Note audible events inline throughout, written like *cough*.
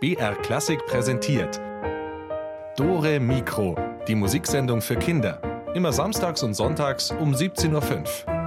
BR Klassik präsentiert Dore Mikro, die Musiksendung für Kinder. Immer samstags und sonntags um 17.05 Uhr.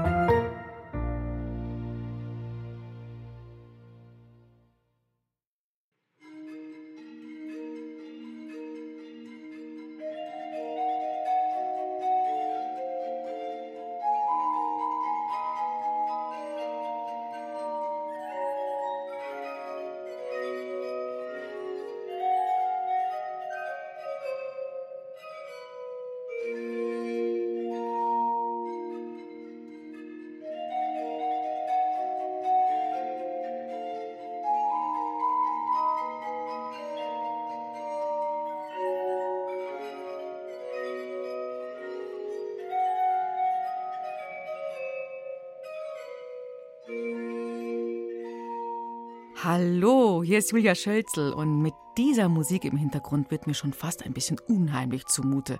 Hallo, hier ist Julia Schölzel und mit dieser Musik im Hintergrund wird mir schon fast ein bisschen unheimlich zumute.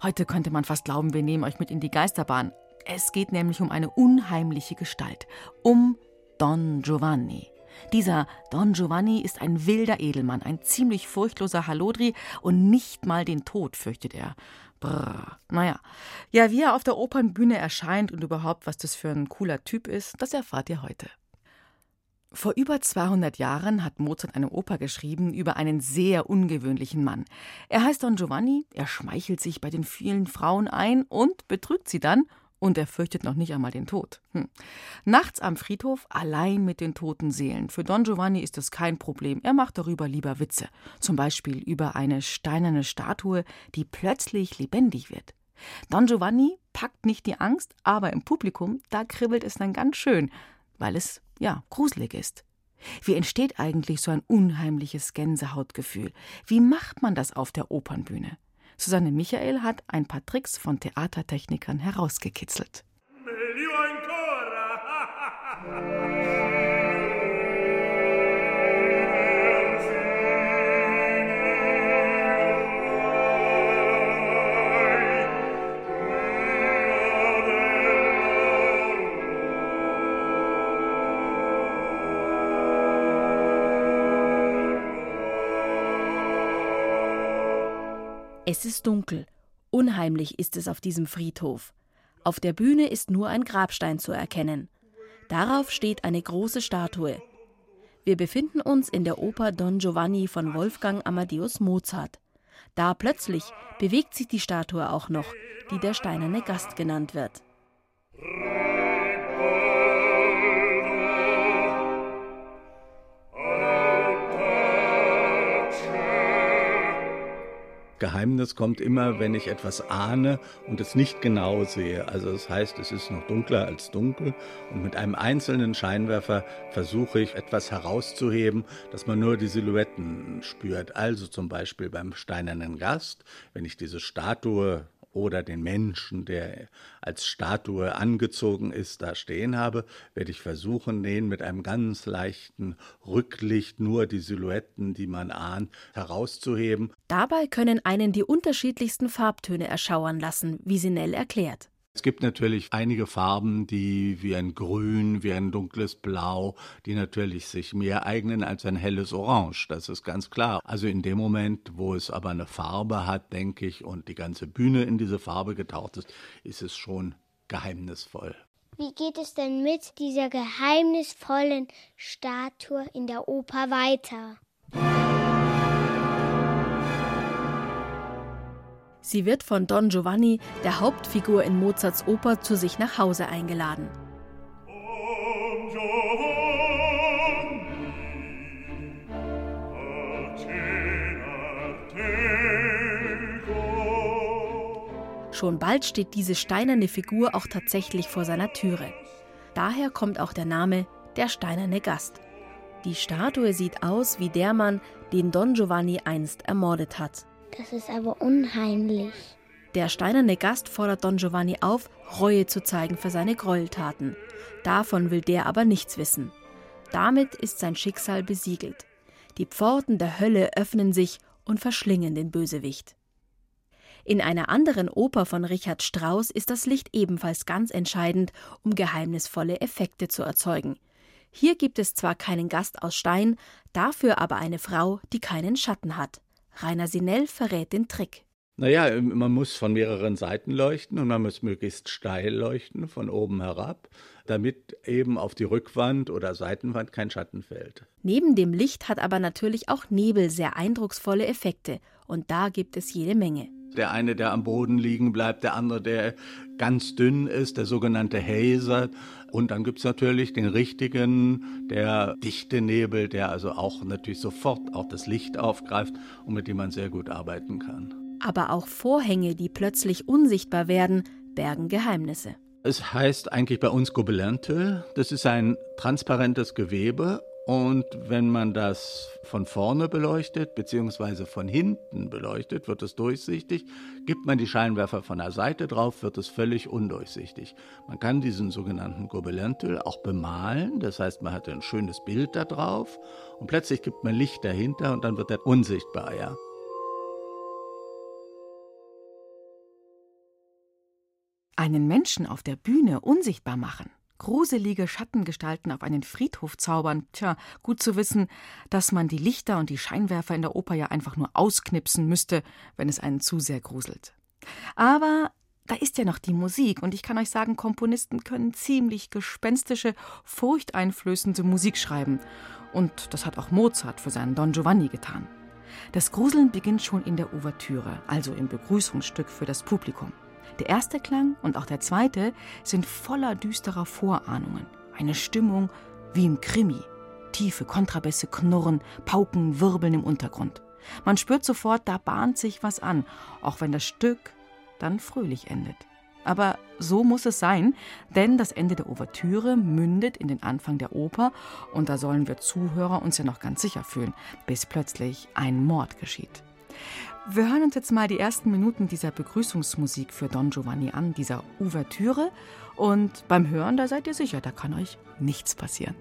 Heute könnte man fast glauben, wir nehmen euch mit in die Geisterbahn. Es geht nämlich um eine unheimliche Gestalt, um Don Giovanni. Dieser Don Giovanni ist ein wilder Edelmann, ein ziemlich furchtloser Halodri und nicht mal den Tod fürchtet er. Brrr. Naja, ja, wie er auf der Opernbühne erscheint und überhaupt, was das für ein cooler Typ ist, das erfahrt ihr heute. Vor über 200 Jahren hat Mozart eine Oper geschrieben über einen sehr ungewöhnlichen Mann. Er heißt Don Giovanni, er schmeichelt sich bei den vielen Frauen ein und betrügt sie dann, und er fürchtet noch nicht einmal den Tod. Hm. Nachts am Friedhof allein mit den toten Seelen. Für Don Giovanni ist das kein Problem. Er macht darüber lieber Witze. Zum Beispiel über eine steinerne Statue, die plötzlich lebendig wird. Don Giovanni packt nicht die Angst, aber im Publikum, da kribbelt es dann ganz schön, weil es ja, gruselig ist. Wie entsteht eigentlich so ein unheimliches Gänsehautgefühl? Wie macht man das auf der Opernbühne? Susanne Michael hat ein paar Tricks von Theatertechnikern herausgekitzelt. *laughs* Es ist dunkel. Unheimlich ist es auf diesem Friedhof. Auf der Bühne ist nur ein Grabstein zu erkennen. Darauf steht eine große Statue. Wir befinden uns in der Oper Don Giovanni von Wolfgang Amadeus Mozart. Da plötzlich bewegt sich die Statue auch noch, die der steinerne Gast genannt wird. Geheimnis kommt immer, wenn ich etwas ahne und es nicht genau sehe. Also das heißt, es ist noch dunkler als dunkel und mit einem einzelnen Scheinwerfer versuche ich etwas herauszuheben, dass man nur die Silhouetten spürt. Also zum Beispiel beim steinernen Gast, wenn ich diese Statue oder den Menschen, der als Statue angezogen ist, da stehen habe, werde ich versuchen, den mit einem ganz leichten Rücklicht nur die Silhouetten, die man ahnt, herauszuheben. Dabei können einen die unterschiedlichsten Farbtöne erschauern lassen, wie Sinell erklärt. Es gibt natürlich einige Farben, die wie ein Grün, wie ein dunkles Blau, die natürlich sich mehr eignen als ein helles Orange. Das ist ganz klar. Also in dem Moment, wo es aber eine Farbe hat, denke ich, und die ganze Bühne in diese Farbe getaucht ist, ist es schon geheimnisvoll. Wie geht es denn mit dieser geheimnisvollen Statue in der Oper weiter? Sie wird von Don Giovanni, der Hauptfigur in Mozarts Oper, zu sich nach Hause eingeladen. Schon bald steht diese steinerne Figur auch tatsächlich vor seiner Türe. Daher kommt auch der Name der steinerne Gast. Die Statue sieht aus wie der Mann, den Don Giovanni einst ermordet hat. Das ist aber unheimlich. Der steinerne Gast fordert Don Giovanni auf, Reue zu zeigen für seine Gräueltaten. Davon will der aber nichts wissen. Damit ist sein Schicksal besiegelt. Die Pforten der Hölle öffnen sich und verschlingen den Bösewicht. In einer anderen Oper von Richard Strauss ist das Licht ebenfalls ganz entscheidend, um geheimnisvolle Effekte zu erzeugen. Hier gibt es zwar keinen Gast aus Stein, dafür aber eine Frau, die keinen Schatten hat. Rainer Sinell verrät den Trick. Naja, ähm, man muss von mehreren Seiten leuchten und man muss möglichst steil leuchten, von oben herab, damit eben auf die Rückwand oder Seitenwand kein Schatten fällt. Neben dem Licht hat aber natürlich auch Nebel sehr eindrucksvolle Effekte. Und da gibt es jede Menge. Der eine, der am Boden liegen bleibt, der andere, der ganz dünn ist, der sogenannte Hazer. Und dann gibt es natürlich den richtigen, der dichte Nebel, der also auch natürlich sofort auch das Licht aufgreift und mit dem man sehr gut arbeiten kann. Aber auch Vorhänge, die plötzlich unsichtbar werden, bergen Geheimnisse. Es heißt eigentlich bei uns Gobelintö. Das ist ein transparentes Gewebe und wenn man das von vorne beleuchtet, beziehungsweise von hinten beleuchtet, wird es durchsichtig. Gibt man die Scheinwerfer von der Seite drauf, wird es völlig undurchsichtig. Man kann diesen sogenannten Gobelentel auch bemalen, das heißt, man hat ein schönes Bild da drauf und plötzlich gibt man Licht dahinter und dann wird er unsichtbar, ja. Einen Menschen auf der Bühne unsichtbar machen gruselige Schattengestalten auf einen Friedhof zaubern. Tja, gut zu wissen, dass man die Lichter und die Scheinwerfer in der Oper ja einfach nur ausknipsen müsste, wenn es einen zu sehr gruselt. Aber da ist ja noch die Musik, und ich kann euch sagen, Komponisten können ziemlich gespenstische, furchteinflößende Musik schreiben. Und das hat auch Mozart für seinen Don Giovanni getan. Das Gruseln beginnt schon in der Ouvertüre, also im Begrüßungsstück für das Publikum. Der erste Klang und auch der zweite sind voller düsterer Vorahnungen. Eine Stimmung wie im Krimi. Tiefe Kontrabässe knurren, Pauken wirbeln im Untergrund. Man spürt sofort, da bahnt sich was an, auch wenn das Stück dann fröhlich endet. Aber so muss es sein, denn das Ende der Ouvertüre mündet in den Anfang der Oper und da sollen wir Zuhörer uns ja noch ganz sicher fühlen, bis plötzlich ein Mord geschieht. Wir hören uns jetzt mal die ersten Minuten dieser Begrüßungsmusik für Don Giovanni an, dieser Ouvertüre. Und beim Hören, da seid ihr sicher, da kann euch nichts passieren.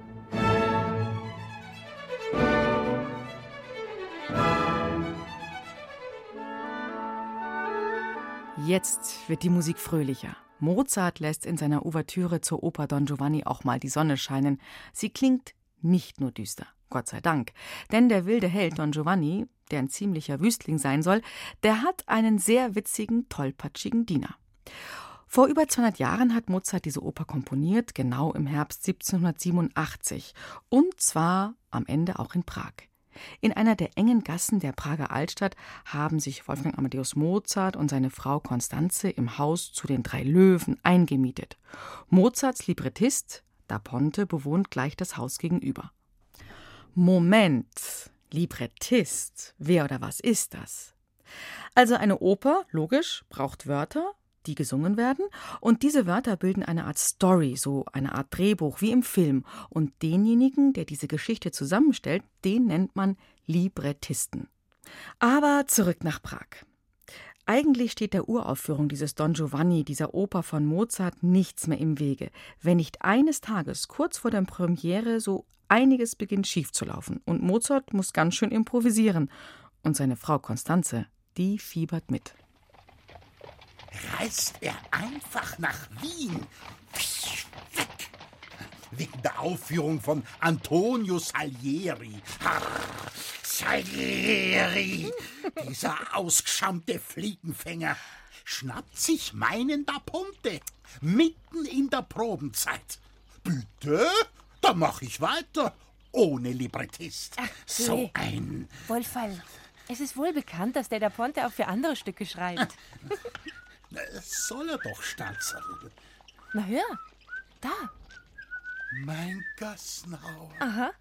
Jetzt wird die Musik fröhlicher. Mozart lässt in seiner Ouvertüre zur Oper Don Giovanni auch mal die Sonne scheinen. Sie klingt nicht nur düster. Gott sei Dank. Denn der wilde Held Don Giovanni, der ein ziemlicher Wüstling sein soll, der hat einen sehr witzigen, tollpatschigen Diener. Vor über 200 Jahren hat Mozart diese Oper komponiert, genau im Herbst 1787, und zwar am Ende auch in Prag. In einer der engen Gassen der Prager Altstadt haben sich Wolfgang Amadeus Mozart und seine Frau Constanze im Haus zu den drei Löwen eingemietet. Mozarts Librettist, Da Ponte, bewohnt gleich das Haus gegenüber. Moment, Librettist, wer oder was ist das? Also eine Oper, logisch, braucht Wörter, die gesungen werden, und diese Wörter bilden eine Art Story, so eine Art Drehbuch wie im Film, und denjenigen, der diese Geschichte zusammenstellt, den nennt man Librettisten. Aber zurück nach Prag. Eigentlich steht der Uraufführung dieses Don Giovanni, dieser Oper von Mozart, nichts mehr im Wege, wenn nicht eines Tages kurz vor der Premiere so Einiges beginnt schief zu laufen und Mozart muss ganz schön improvisieren. Und seine Frau Konstanze, die fiebert mit. Reist er einfach nach Wien? Weg! Wegen der Aufführung von Antonio Salieri. Salieri, dieser ausgeschammte Fliegenfänger, schnappt sich meinen Da Ponte mitten in der Probenzeit. Bitte? Da mach ich weiter. Ohne Librettist. Ach, so ein. Wohlfall. Es ist wohl bekannt, dass der Da Ponte auch für andere Stücke schreibt. *laughs* Soll er doch, Stanzerl. Na hör, da. Mein Gassenhauer. Aha.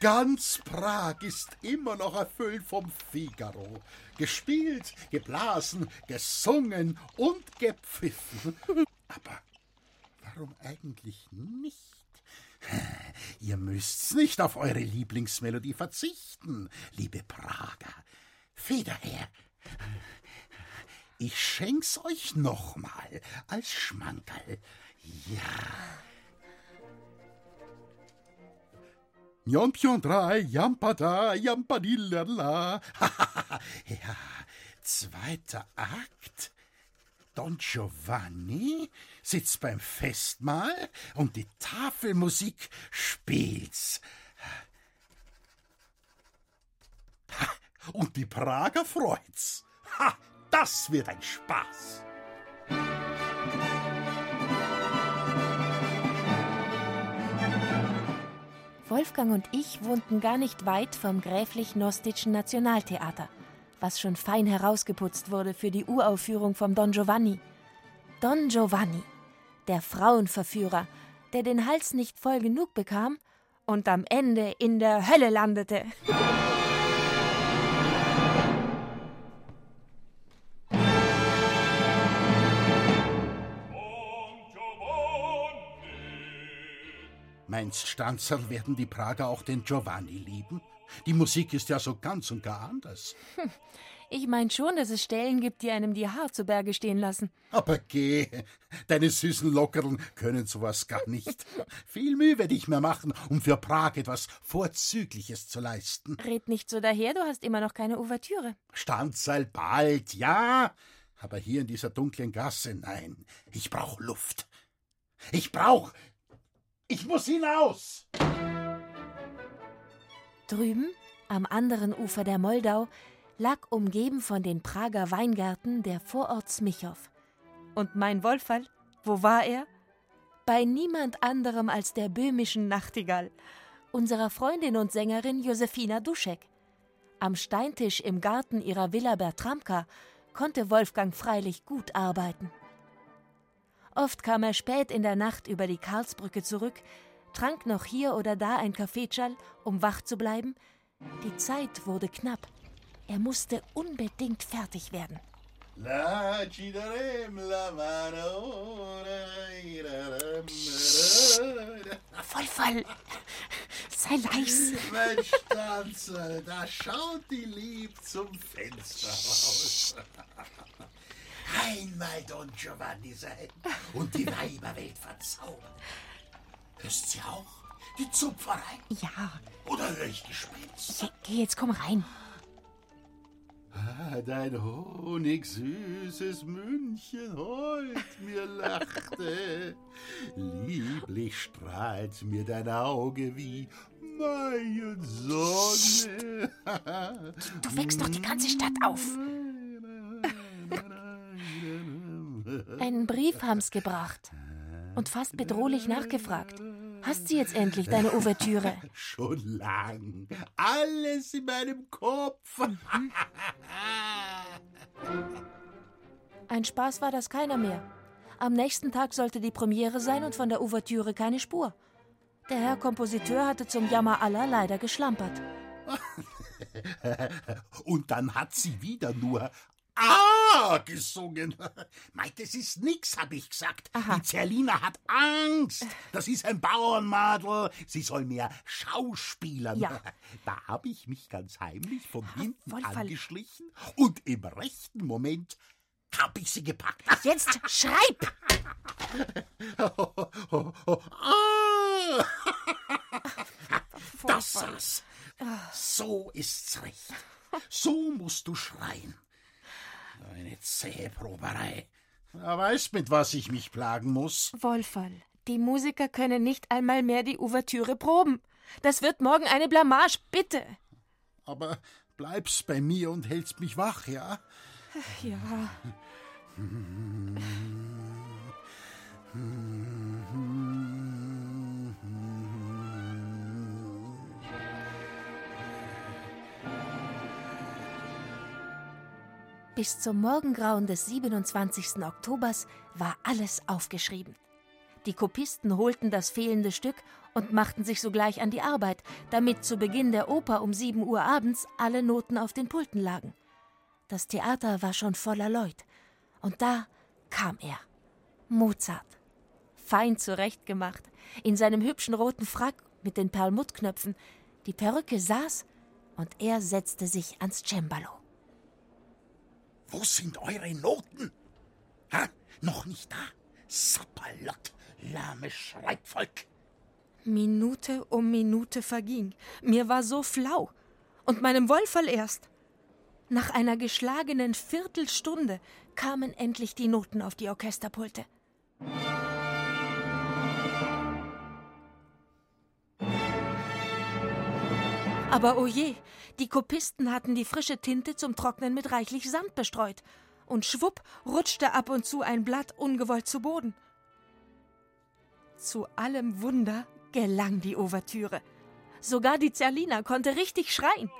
Ganz Prag ist immer noch erfüllt vom Figaro. Gespielt, geblasen, gesungen und gepfiffen. *laughs* Aber warum eigentlich nicht? *laughs* Ihr müsst's nicht auf eure Lieblingsmelodie verzichten, liebe Prager. Feder her. Ich schenk's euch nochmal als Schmankerl. Ja. Jompion drei, Jampada, Jampadillerla. *laughs* ja, zweiter Akt. Don Giovanni sitzt beim Festmahl und die Tafelmusik spielt's. *laughs* Und die Prager freut's. Ha, das wird ein Spaß. Wolfgang und ich wohnten gar nicht weit vom Gräflich-Nostitschen Nationaltheater, was schon fein herausgeputzt wurde für die Uraufführung vom Don Giovanni. Don Giovanni, der Frauenverführer, der den Hals nicht voll genug bekam und am Ende in der Hölle landete. Meinst Stanzerl werden die Prager auch den Giovanni lieben? Die Musik ist ja so ganz und gar anders. *laughs* Ich mein schon, dass es Stellen gibt, die einem die Haar zu Berge stehen lassen. Aber geh, deine süßen Lockerln können sowas gar nicht. *laughs* Viel Mühe werde ich mir machen, um für Prag etwas Vorzügliches zu leisten. Red nicht so daher, du hast immer noch keine Ouvertüre. Stanzerl bald, ja. Aber hier in dieser dunklen Gasse, nein. Ich brauch Luft. Ich brauch. Ich muss hinaus. Drüben, am anderen Ufer der Moldau, lag umgeben von den Prager Weingärten der Vorort Smichow. Und mein Wolferl, wo war er? Bei niemand anderem als der böhmischen Nachtigall, unserer Freundin und Sängerin Josefina Duschek. Am Steintisch im Garten ihrer Villa Bertramka konnte Wolfgang freilich gut arbeiten. Oft kam er spät in der Nacht über die Karlsbrücke zurück, trank noch hier oder da ein Kaffeetschall, um wach zu bleiben. Die Zeit wurde knapp. Er musste unbedingt fertig werden. Vollfall! Sei leis! Mensch, Stanzel, da schaut die lieb zum Fenster raus. *laughs* Einmal Don Giovanni sein und die Weiberwelt verzaubern. Hörst sie auch? Die Zupferei? Ja, Oder höre ich Gespenst? ja, geh jetzt, komm rein. Ah, dein honigsüßes Mündchen heut mir lachte. Lieblich strahlt mir dein Auge wie Maiensonne. Du wächst doch die ganze Stadt auf. Einen Brief haben's gebracht. Und fast bedrohlich nachgefragt. Hast sie jetzt endlich deine Ouvertüre? *laughs* Schon lang. Alles in meinem Kopf. Ein Spaß war das keiner mehr. Am nächsten Tag sollte die Premiere sein und von der Ouvertüre keine Spur. Der Herr Kompositeur hatte zum Jammer aller leider geschlampert. *laughs* Und dann hat sie wieder nur Ah gesungen. *laughs* Meint, es ist nix, hab ich gesagt. Aha. Die Zerlina hat Angst. Das ist ein Bauernmadel. Sie soll mehr schauspielern. Ja. *laughs* Da hab ich mich ganz heimlich von hinten Wohlfall. angeschlichen und im rechten Moment hab ich sie gepackt. *laughs* Jetzt schreib! Ah! Das saß. So ist's recht. So musst du schreien. Eine zähe Proberei. Er weiß, mit was ich mich plagen muss. Wolferl, die Musiker können nicht einmal mehr die Ouvertüre proben. Das wird morgen eine Blamage, bitte. Aber bleibst bei mir und hältst mich wach, ja? Ja. *laughs* Bis zum Morgengrauen des 27. Oktobers war alles aufgeschrieben. Die Kopisten holten das fehlende Stück und machten sich sogleich an die Arbeit, damit zu Beginn der Oper um 7 Uhr abends alle Noten auf den Pulten lagen. Das Theater war schon voller Leut. Und da kam er. Mozart. Fein zurechtgemacht, in seinem hübschen roten Frack mit den Perlmuttknöpfen. Die Perücke saß und er setzte sich ans Cembalo. Wo sind eure Noten? Ha? Noch nicht da? Sapperlott, lahmes Schreibvolk. Minute um Minute verging. Mir war so flau. Und meinem Wolferl erst. Nach einer geschlagenen Viertelstunde kamen endlich die Noten auf die Orchesterpulte. Aber oje, die Kopisten hatten die frische Tinte zum Trocknen mit reichlich Sand bestreut. Und schwupp rutschte ab und zu ein Blatt ungewollt zu Boden. Zu allem Wunder gelang die Ouvertüre. Sogar die Zerlina konnte richtig schreien.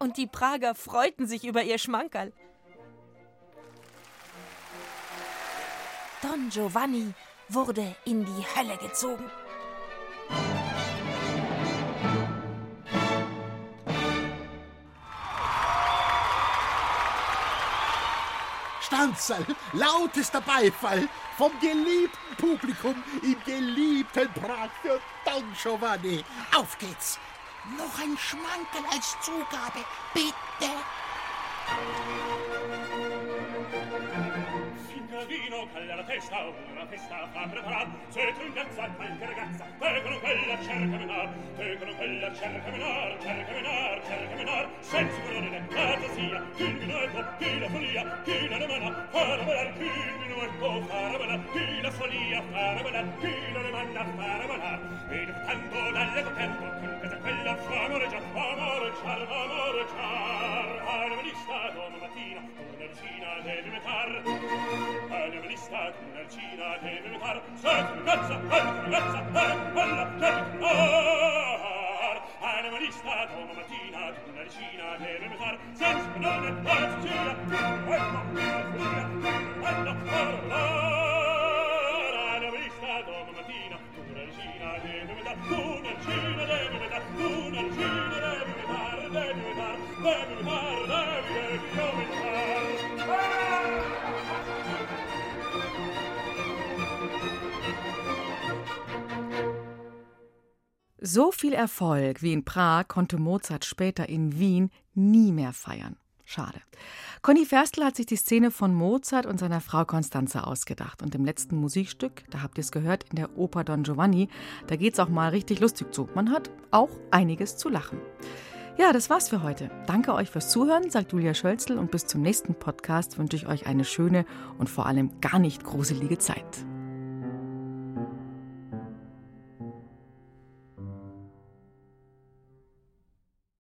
Und die Prager freuten sich über ihr Schmankerl. Don Giovanni wurde in die Hölle gezogen. Stanzerl, lautester Beifall vom geliebten Publikum im geliebten Prag für Don Giovanni. Auf geht's! Noch ein Schmankerl als Zugabe, bitte! vino calla la testa una festa fa preparar. Se tu ingazza qualche ragazza te con quella cerca menar te con quella cerca menar cerca menar cerca menar senza volere la fantasia chi il minuetto chi la follia chi la romana farà volar chi il minuetto farà volar chi la follia farà volar chi la romana farà bella ed tanto dalle contento con casa quella fa amore già amore ciar amore ciar armonista domattina una regina deve metar einem Lichttag unerchina Himmelkar, schönen Götze, Höllen, Götze, Höllen, Hölle, schönen Kar. Einem Lichttag um Martina, unerchina Himmelkar, sechs Minuten, Höllen, Tiere, Tiere, Höllen, Tiere, Tiere, Höllen, Höllen, Einem Lichttag um Martina, unerchina Himmelkar, unerchina Himmelkar, unerchina Himmelkar, Himmelkar, Himmelkar, So viel Erfolg wie in Prag konnte Mozart später in Wien nie mehr feiern. Schade. Conny Ferstl hat sich die Szene von Mozart und seiner Frau Constanza ausgedacht. Und im letzten Musikstück, da habt ihr es gehört, in der Oper Don Giovanni, da geht's auch mal richtig lustig zu. Man hat auch einiges zu lachen. Ja, das war's für heute. Danke euch fürs Zuhören, sagt Julia Schölzl und bis zum nächsten Podcast wünsche ich euch eine schöne und vor allem gar nicht gruselige Zeit.